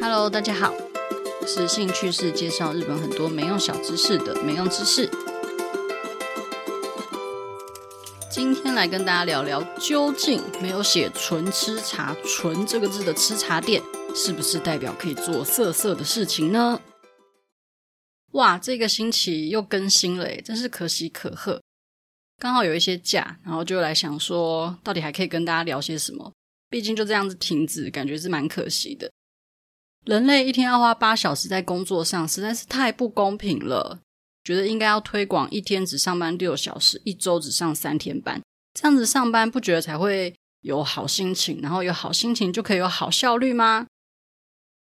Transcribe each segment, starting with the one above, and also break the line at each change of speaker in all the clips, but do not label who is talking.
Hello，大家好，我是兴趣是介绍日本很多没用小知识的没用知识。今天来跟大家聊聊，究竟没有写“纯吃茶”“纯”这个字的吃茶店，是不是代表可以做色色的事情呢？哇，这个星期又更新了，真是可喜可贺。刚好有一些假，然后就来想说，到底还可以跟大家聊些什么？毕竟就这样子停止，感觉是蛮可惜的。人类一天要花八小时在工作上，实在是太不公平了。觉得应该要推广一天只上班六小时，一周只上三天班，这样子上班不觉得才会有好心情，然后有好心情就可以有好效率吗？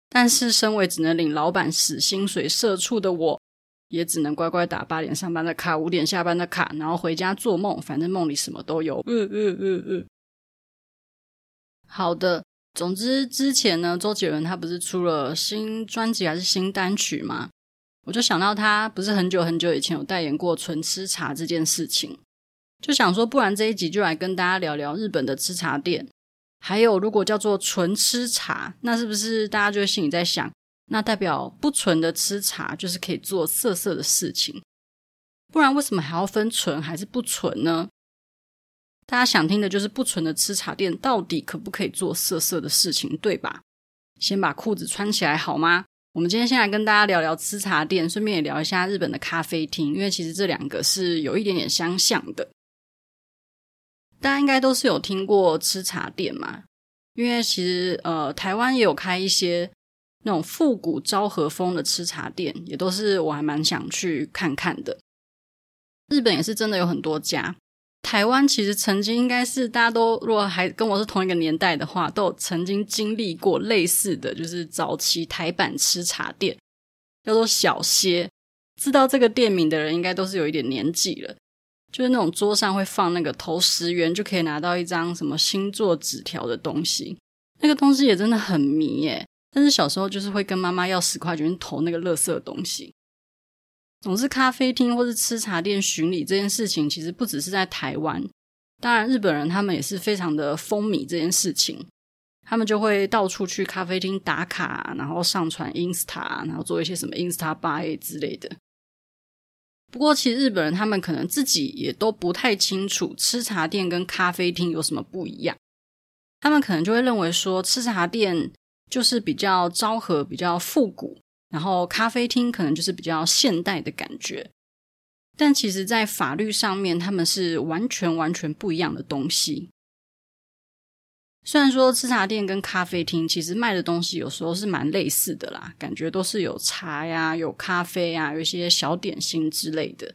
但是身为只能领老板死薪水社畜的我，也只能乖乖打八点上班的卡，五点下班的卡，然后回家做梦，反正梦里什么都有。嗯嗯嗯嗯。好的。总之，之前呢，周杰伦他不是出了新专辑还是新单曲吗？我就想到他不是很久很久以前有代言过纯吃茶这件事情，就想说，不然这一集就来跟大家聊聊日本的吃茶店。还有，如果叫做纯吃茶，那是不是大家就会心里在想，那代表不纯的吃茶就是可以做色色的事情？不然为什么还要分纯还是不纯呢？大家想听的就是不纯的吃茶店到底可不可以做色色的事情，对吧？先把裤子穿起来好吗？我们今天先来跟大家聊聊吃茶店，顺便也聊一下日本的咖啡厅，因为其实这两个是有一点点相像的。大家应该都是有听过吃茶店嘛，因为其实呃台湾也有开一些那种复古昭和风的吃茶店，也都是我还蛮想去看看的。日本也是真的有很多家。台湾其实曾经应该是大家都如果还跟我是同一个年代的话，都有曾经经历过类似的就是早期台版吃茶店，叫做小歇。知道这个店名的人应该都是有一点年纪了，就是那种桌上会放那个投十元就可以拿到一张什么星座纸条的东西，那个东西也真的很迷耶。但是小时候就是会跟妈妈要十块钱去投那个垃圾的东西。总之，咖啡厅或是吃茶店巡礼这件事情，其实不只是在台湾。当然，日本人他们也是非常的风靡这件事情，他们就会到处去咖啡厅打卡，然后上传 Insta，然后做一些什么 Insta Buy 之类的。不过，其实日本人他们可能自己也都不太清楚吃茶店跟咖啡厅有什么不一样。他们可能就会认为说，吃茶店就是比较昭和、比较复古。然后咖啡厅可能就是比较现代的感觉，但其实，在法律上面，他们是完全完全不一样的东西。虽然说吃茶店跟咖啡厅其实卖的东西有时候是蛮类似的啦，感觉都是有茶呀、有咖啡啊、有一些小点心之类的，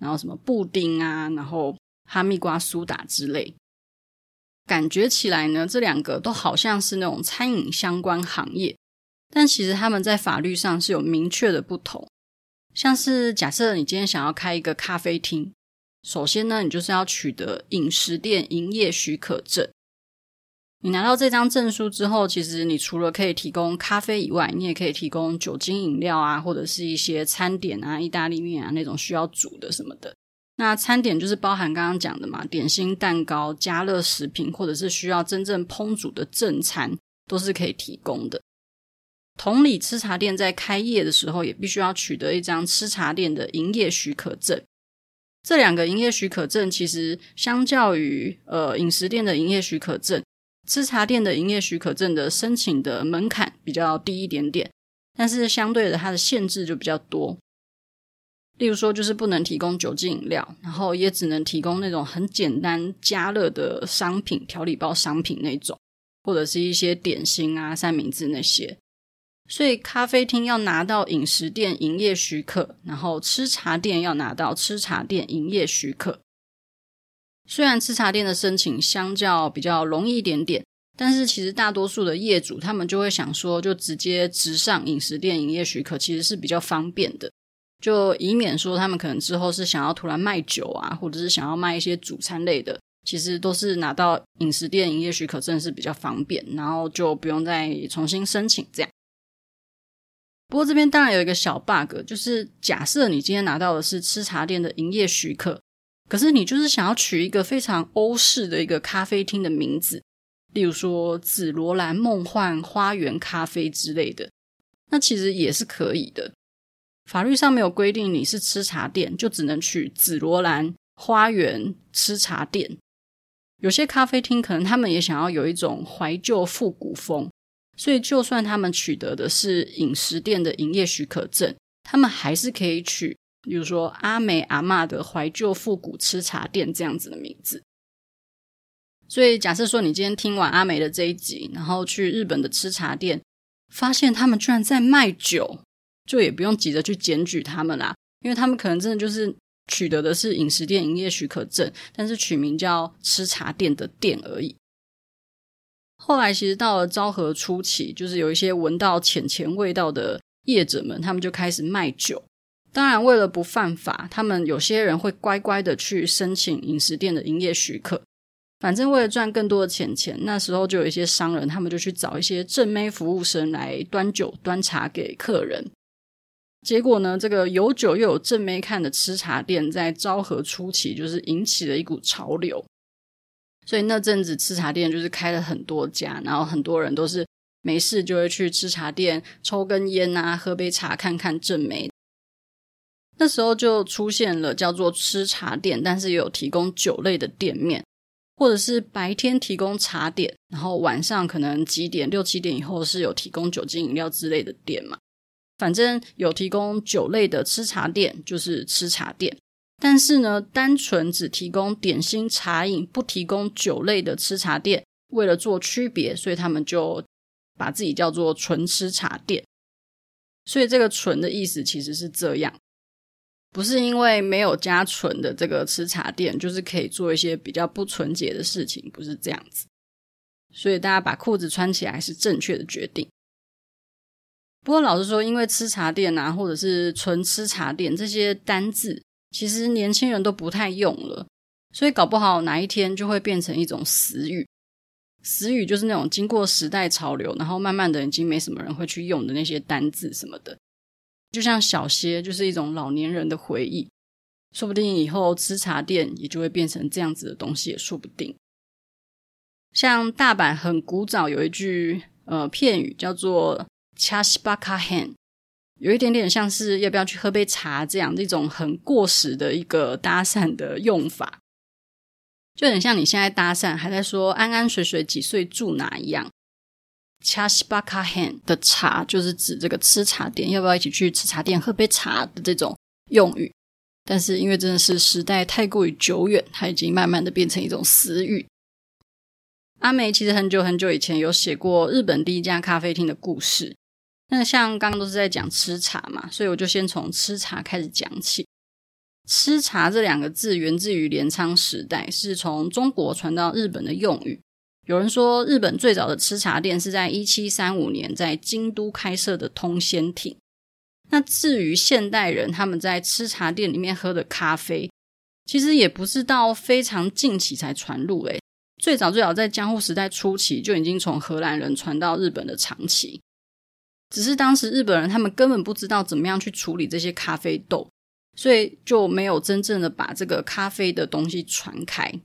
然后什么布丁啊，然后哈密瓜苏打之类，感觉起来呢，这两个都好像是那种餐饮相关行业。但其实他们在法律上是有明确的不同，像是假设你今天想要开一个咖啡厅，首先呢，你就是要取得饮食店营业许可证。你拿到这张证书之后，其实你除了可以提供咖啡以外，你也可以提供酒精饮料啊，或者是一些餐点啊、意大利面啊那种需要煮的什么的。那餐点就是包含刚刚讲的嘛，点心、蛋糕、加热食品，或者是需要真正烹煮的正餐，都是可以提供的。同理，吃茶店在开业的时候也必须要取得一张吃茶店的营业许可证。这两个营业许可证其实相较于呃饮食店的营业许可证，吃茶店的营业许可证的申请的门槛比较低一点点，但是相对的它的限制就比较多。例如说，就是不能提供酒精饮料，然后也只能提供那种很简单加热的商品、调理包商品那种，或者是一些点心啊、三明治那些。所以咖啡厅要拿到饮食店营业许可，然后吃茶店要拿到吃茶店营业许可。虽然吃茶店的申请相较比较容易一点点，但是其实大多数的业主他们就会想说，就直接直上饮食店营业许可，其实是比较方便的，就以免说他们可能之后是想要突然卖酒啊，或者是想要卖一些主餐类的，其实都是拿到饮食店营业许可证是比较方便，然后就不用再重新申请这样。不过这边当然有一个小 bug，就是假设你今天拿到的是吃茶店的营业许可，可是你就是想要取一个非常欧式的一个咖啡厅的名字，例如说紫罗兰梦幻花园咖啡之类的，那其实也是可以的。法律上没有规定你是吃茶店就只能取紫罗兰花园吃茶店。有些咖啡厅可能他们也想要有一种怀旧复古风，所以就算他们取得的是饮食店的营业许可证，他们还是可以取，比如说阿美阿嬷的怀旧复古吃茶店这样子的名字。所以假设说你今天听完阿美的这一集，然后去日本的吃茶店，发现他们居然在卖酒。就也不用急着去检举他们啦，因为他们可能真的就是取得的是饮食店营业许可证，但是取名叫吃茶店的店而已。后来其实到了昭和初期，就是有一些闻到浅钱味道的业者们，他们就开始卖酒。当然，为了不犯法，他们有些人会乖乖的去申请饮食店的营业许可。反正为了赚更多的钱钱，那时候就有一些商人，他们就去找一些正妹服务生来端酒端茶给客人。结果呢，这个有酒又有正妹看的吃茶店，在昭和初期就是引起了一股潮流，所以那阵子吃茶店就是开了很多家，然后很多人都是没事就会去吃茶店抽根烟啊，喝杯茶，看看正妹。那时候就出现了叫做吃茶店，但是也有提供酒类的店面，或者是白天提供茶点，然后晚上可能几点六七点以后是有提供酒精饮料之类的店嘛。反正有提供酒类的吃茶店就是吃茶店，但是呢，单纯只提供点心茶饮，不提供酒类的吃茶店，为了做区别，所以他们就把自己叫做纯吃茶店。所以这个“纯”的意思其实是这样，不是因为没有加纯的这个吃茶店，就是可以做一些比较不纯洁的事情，不是这样子。所以大家把裤子穿起来是正确的决定。不过老实说，因为吃茶店啊，或者是纯吃茶店这些单字，其实年轻人都不太用了，所以搞不好哪一天就会变成一种死语。死语就是那种经过时代潮流，然后慢慢的已经没什么人会去用的那些单字什么的。就像小歇，就是一种老年人的回忆，说不定以后吃茶店也就会变成这样子的东西，也说不定。像大阪很古早有一句呃片语叫做。恰西巴卡汉，有一点点像是要不要去喝杯茶这样一种很过时的一个搭讪的用法，就很像你现在搭讪还在说安安水水几岁住哪一样。恰西巴卡汉的茶就是指这个吃茶店，要不要一起去吃茶店喝杯茶的这种用语，但是因为真的是时代太过于久远，它已经慢慢的变成一种死语。阿美其实很久很久以前有写过日本第一家咖啡厅的故事。那像刚刚都是在讲吃茶嘛，所以我就先从吃茶开始讲起。吃茶这两个字源自于镰仓时代，是从中国传到日本的用语。有人说，日本最早的吃茶店是在一七三五年在京都开设的通仙町。那至于现代人他们在吃茶店里面喝的咖啡，其实也不是到非常近期才传入诶，最早最早在江户时代初期就已经从荷兰人传到日本的长崎。只是当时日本人他们根本不知道怎么样去处理这些咖啡豆，所以就没有真正的把这个咖啡的东西传开。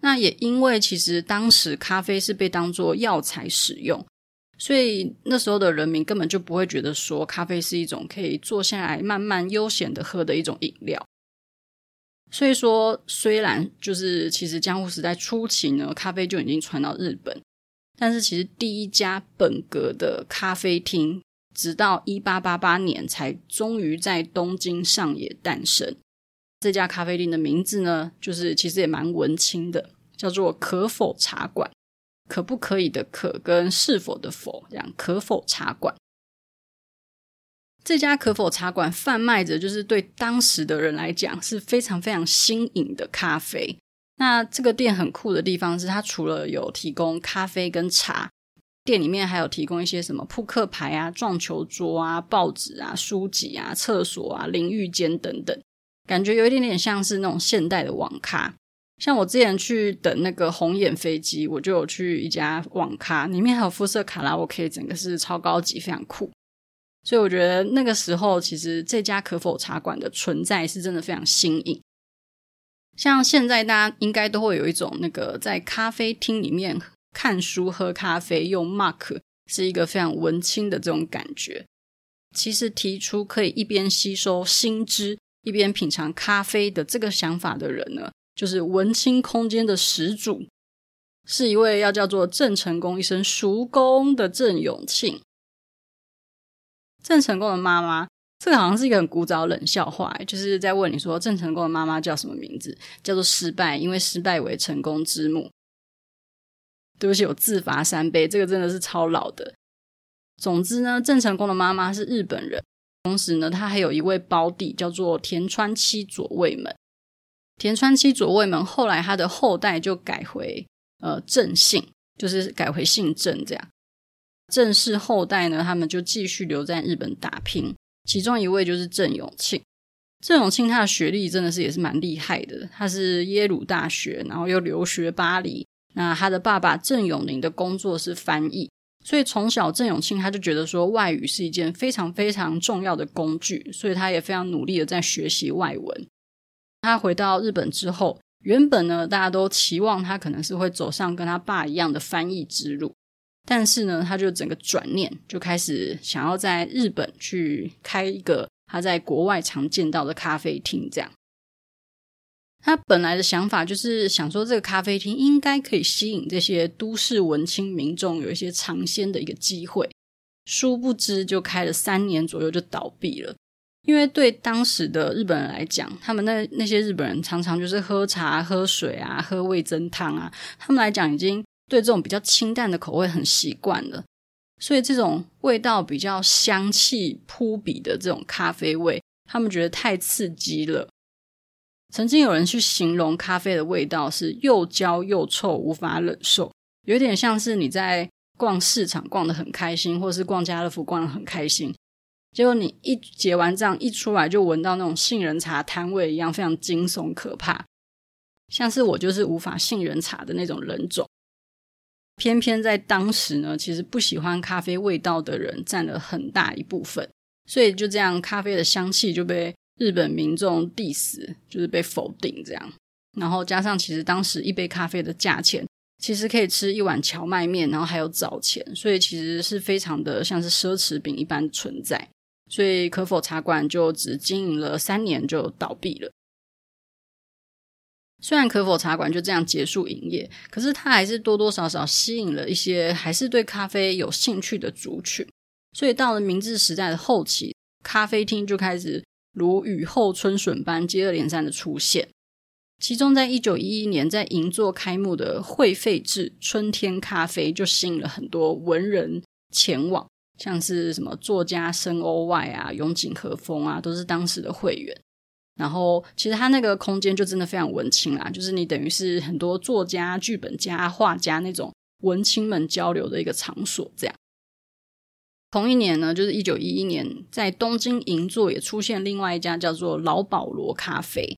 那也因为其实当时咖啡是被当作药材使用，所以那时候的人民根本就不会觉得说咖啡是一种可以坐下来慢慢悠闲的喝的一种饮料。所以说，虽然就是其实江户时代初期呢，咖啡就已经传到日本。但是其实第一家本格的咖啡厅，直到一八八八年才终于在东京上野诞生。这家咖啡厅的名字呢，就是其实也蛮文青的，叫做可否茶馆。可不可以的可跟是否的否，这样可否茶馆。这家可否茶馆贩卖着，就是对当时的人来讲是非常非常新颖的咖啡。那这个店很酷的地方是，它除了有提供咖啡跟茶，店里面还有提供一些什么扑克牌啊、撞球桌啊、报纸啊、书籍啊、厕所啊、淋浴间等等，感觉有一点点像是那种现代的网咖。像我之前去等那个红眼飞机，我就有去一家网咖，里面还有肤色卡拉 OK，整个是超高级，非常酷。所以我觉得那个时候，其实这家可否茶馆的存在是真的非常新颖。像现在大家应该都会有一种那个在咖啡厅里面看书、喝咖啡、用 Mark 是一个非常文青的这种感觉。其实提出可以一边吸收新知，一边品尝咖啡的这个想法的人呢，就是文青空间的始祖，是一位要叫做郑成功一声叔公的郑永庆。郑成功的妈妈，这个好像是一个很古早冷笑话，就是在问你说郑成功的妈妈叫什么名字？叫做失败，因为失败为成功之母。对不起，我自罚三杯，这个真的是超老的。总之呢，郑成功的妈妈是日本人，同时呢，他还有一位胞弟叫做田川七左卫门。田川七左卫门后来他的后代就改回呃郑姓，就是改回姓郑这样。郑氏后代呢，他们就继续留在日本打拼。其中一位就是郑永庆。郑永庆他的学历真的是也是蛮厉害的，他是耶鲁大学，然后又留学巴黎。那他的爸爸郑永宁的工作是翻译，所以从小郑永庆他就觉得说外语是一件非常非常重要的工具，所以他也非常努力的在学习外文。他回到日本之后，原本呢大家都期望他可能是会走上跟他爸一样的翻译之路，但是呢他就整个转念，就开始想要在日本去开一个他在国外常见到的咖啡厅，这样。他本来的想法就是想说，这个咖啡厅应该可以吸引这些都市文青民众有一些尝鲜的一个机会。殊不知，就开了三年左右就倒闭了。因为对当时的日本人来讲，他们那那些日本人常常就是喝茶、喝水啊、喝味增汤啊，他们来讲已经对这种比较清淡的口味很习惯了，所以这种味道比较香气扑鼻的这种咖啡味，他们觉得太刺激了。曾经有人去形容咖啡的味道是又焦又臭，无法忍受，有点像是你在逛市场逛得很开心，或是逛家乐福逛得很开心，结果你一结完账一出来就闻到那种杏仁茶摊味一样，非常惊悚可怕。像是我就是无法杏仁茶的那种人种，偏偏在当时呢，其实不喜欢咖啡味道的人占了很大一部分，所以就这样，咖啡的香气就被。日本民众 diss 就是被否定这样，然后加上其实当时一杯咖啡的价钱，其实可以吃一碗荞麦面，然后还有早钱，所以其实是非常的像是奢侈品一般存在。所以可否茶馆就只经营了三年就倒闭了。虽然可否茶馆就这样结束营业，可是它还是多多少少吸引了一些还是对咖啡有兴趣的族群。所以到了明治时代的后期，咖啡厅就开始。如雨后春笋般接二连三的出现，其中在一九一一年在银座开幕的会费制《春天咖啡》就吸引了很多文人前往，像是什么作家森鸥外啊、永井和风啊，都是当时的会员。然后，其实他那个空间就真的非常文青啦，就是你等于是很多作家、剧本家、画家那种文青们交流的一个场所，这样。同一年呢，就是一九一一年，在东京银座也出现另外一家叫做老保罗咖啡，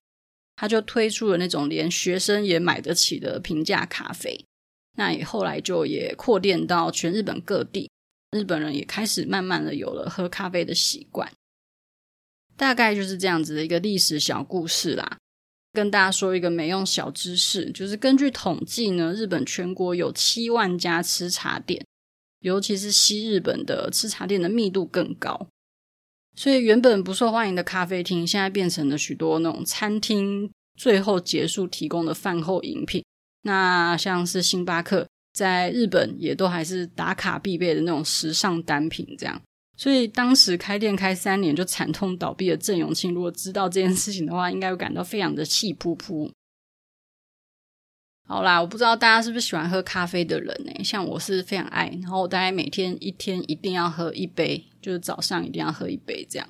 他就推出了那种连学生也买得起的平价咖啡。那也后来就也扩店到全日本各地，日本人也开始慢慢的有了喝咖啡的习惯。大概就是这样子的一个历史小故事啦。跟大家说一个没用小知识，就是根据统计呢，日本全国有七万家吃茶店。尤其是西日本的吃茶店的密度更高，所以原本不受欢迎的咖啡厅，现在变成了许多那种餐厅最后结束提供的饭后饮品。那像是星巴克，在日本也都还是打卡必备的那种时尚单品，这样。所以当时开店开三年就惨痛倒闭的郑永庆，如果知道这件事情的话，应该会感到非常的气扑扑。好啦，我不知道大家是不是喜欢喝咖啡的人呢？像我是非常爱，然后我大概每天一天一定要喝一杯，就是早上一定要喝一杯这样。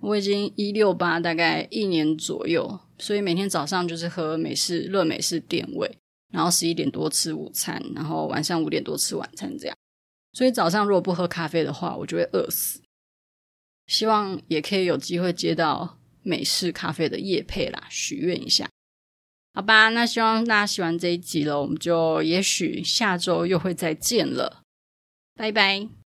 我已经一六八大概一年左右，所以每天早上就是喝美式热美式店味，然后十一点多吃午餐，然后晚上五点多吃晚餐这样。所以早上如果不喝咖啡的话，我就会饿死。希望也可以有机会接到美式咖啡的叶配啦，许愿一下。好吧，那希望大家喜欢这一集了，我们就也许下周又会再见了，拜拜。